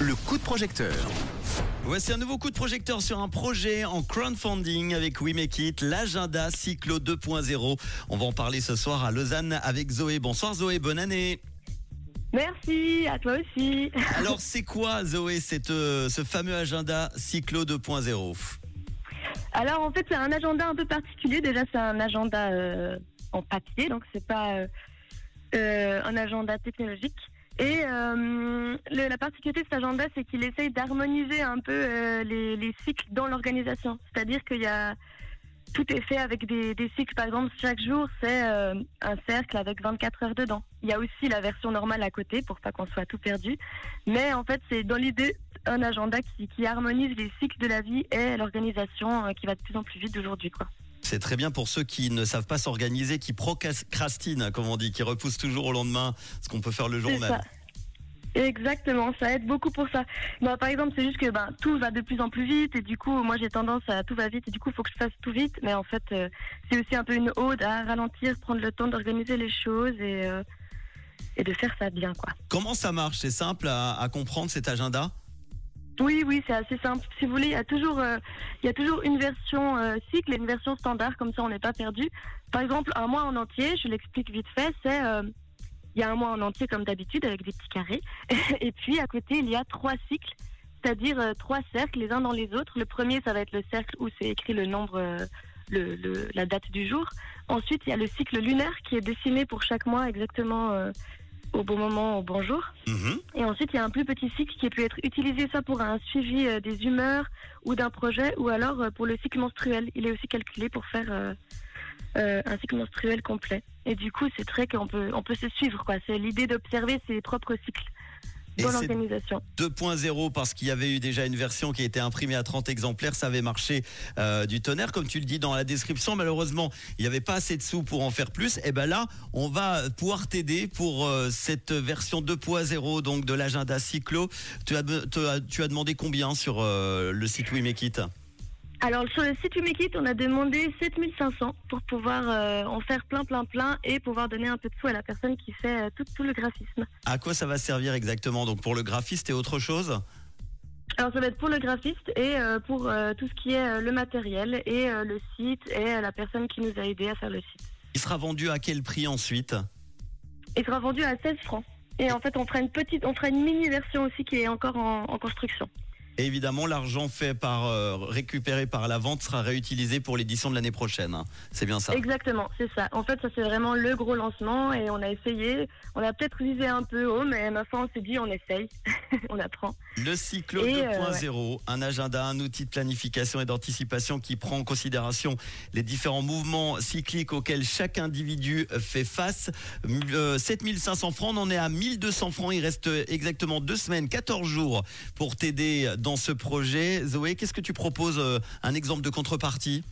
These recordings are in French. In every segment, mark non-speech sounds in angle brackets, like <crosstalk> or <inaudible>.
Le coup de projecteur. Voici un nouveau coup de projecteur sur un projet en crowdfunding avec We Make It, l'agenda Cyclo 2.0. On va en parler ce soir à Lausanne avec Zoé. Bonsoir Zoé, bonne année. Merci, à toi aussi. <laughs> Alors c'est quoi Zoé cette, euh, ce fameux agenda Cyclo 2.0 Alors en fait c'est un agenda un peu particulier. Déjà c'est un agenda euh, en papier, donc c'est pas euh, un agenda technologique. Et euh, la particularité de cet agenda, c'est qu'il essaye d'harmoniser un peu euh, les, les cycles dans l'organisation. C'est-à-dire qu'il y a tout est fait avec des, cycles. Par exemple, chaque jour, c'est euh, un cercle avec 24 heures dedans. Il y a aussi la version normale à côté pour pas qu'on soit tout perdu. Mais en fait, c'est dans l'idée un agenda qui, harmonise les cycles de la vie et l'organisation euh, qui va de plus en plus vite aujourd'hui. Quoi. C'est très bien pour ceux qui ne savent pas s'organiser, qui procrastinent, comme on dit, qui repoussent toujours au lendemain ce qu'on peut faire le jour même. ça. Exactement, ça aide beaucoup pour ça. Bah, par exemple, c'est juste que ben, tout va de plus en plus vite et du coup, moi j'ai tendance à tout va vite et du coup, il faut que je fasse tout vite. Mais en fait, euh, c'est aussi un peu une ode à ralentir, prendre le temps d'organiser les choses et, euh, et de faire ça bien. quoi. Comment ça marche? C'est simple à, à comprendre cet agenda? Oui, oui, c'est assez simple. Si vous voulez, il y a toujours, euh, une version euh, cycle et une version standard, comme ça on n'est pas perdu. Par exemple, un mois en entier, je l'explique vite fait, c'est euh, il y a un mois en entier comme d'habitude avec des petits carrés, <laughs> et puis à côté il y a trois cycles, c'est-à-dire trois cercles les uns dans les autres. Le premier, ça va être le cercle où c'est écrit le nombre, la date du jour. Ensuite, il y a le cycle lunaire qui est dessiné pour chaque mois exactement au bon moment, au bon jour. Mhm. Et ensuite, il y a un plus petit cycle qui peut être utilisé soit pour un suivi euh, des humeurs ou d'un projet, ou alors euh, pour le cycle menstruel. Il est aussi calculé pour faire euh, euh, un cycle menstruel complet. Et du coup, c'est très qu'on peut, on peut se suivre. quoi. C'est l'idée d'observer ses propres cycles Et dans c'est l'organisation. 2.0 parce qu'il y avait eu déjà une version qui a été imprimée à 30 exemplaires, ça avait marché euh, du tonnerre comme tu le dis dans la description. Malheureusement, il n'y avait pas assez de sous pour en faire plus. Et ben là, on va pouvoir t'aider pour euh, cette version 2.0 donc de l'agenda Cyclo. Tu as, tu as, tu as demandé combien sur euh, le site We Make It Alors, sur le site Umekit, on a demandé 7500 pour pouvoir euh, en faire plein, plein, plein et pouvoir donner un peu de sous à la personne qui fait euh, tout, tout le graphisme. À quoi ça va servir exactement? Donc pour le graphiste et autre chose? Alors ça va être pour le graphiste et euh, pour tout ce qui est le matériel et le site et la personne qui nous a aidé à faire le site. Il sera vendu à quel prix ensuite? Il sera vendu à 16 francs. Et en fait, on fera une petite, on fera une mini version aussi qui est encore en, en construction. Et évidemment, l'argent fait par euh, récupéré par la vente sera réutilisé pour l'édition de l'année prochaine. C'est bien ça. Exactement, c'est ça. En fait, ça c'est vraiment le gros lancement et on a essayé. On a peut-être visé un peu haut, mais ma foi, on s'est dit on essaye, <laughs> on apprend. Le cyclo Et, euh, 2.0, un agenda, un outil de planification et d'anticipation qui prend en considération les différents mouvements cycliques auxquels chaque individu fait face. Euh, 7500 francs, on en est à 1200 francs. Il reste exactement deux semaines, 14 jours pour t'aider dans ce projet. Zoé, qu'est-ce que tu proposes euh, Un exemple de contrepartie?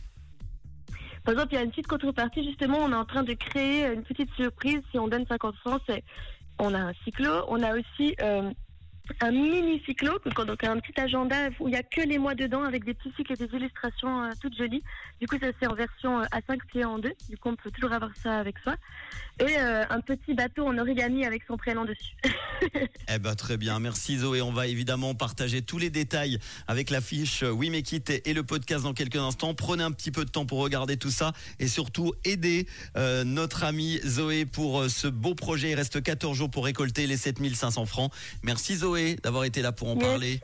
Par exemple, il y a une petite contrepartie. Justement, on est en train de créer une petite surprise. Si on donne 50 francs, on a un cyclo, on a aussi euh, un mini cyclo, donc un petit agenda où il n'y a que les mois dedans avec des petits cycles et des illustrations euh, toutes jolies. Du coup, ça c'est en version euh, à 5 pieds en deux. Du coup, on peut toujours avoir ça avec soi. Et euh, un petit bateau en origami avec son prénom dessus. <laughs> Eh ben très bien, merci Zoé. On va évidemment partager tous les détails avec la fiche We Make It et le podcast dans quelques instants. Prenez un petit peu de temps pour regarder tout ça et surtout aider euh, notre amie Zoé pour euh, ce beau projet. Il reste 14 jours pour récolter les 7500 francs. Merci Zoé d'avoir été là pour en Yes. parler.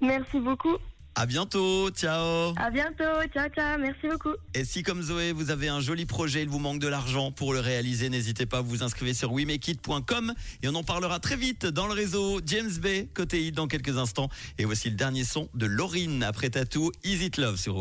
Merci beaucoup. À bientôt, ciao. À bientôt. Ciao, ciao. Merci beaucoup. Et si comme Zoé, vous avez un joli projet, il vous manque de l'argent pour le réaliser, n'hésitez pas à vous inscrire sur wemakeit.com et on en parlera très vite dans le réseau James Bay côté hit dans quelques instants. Et voici le dernier son de Laurine après Tattoo, Easy It Love sur.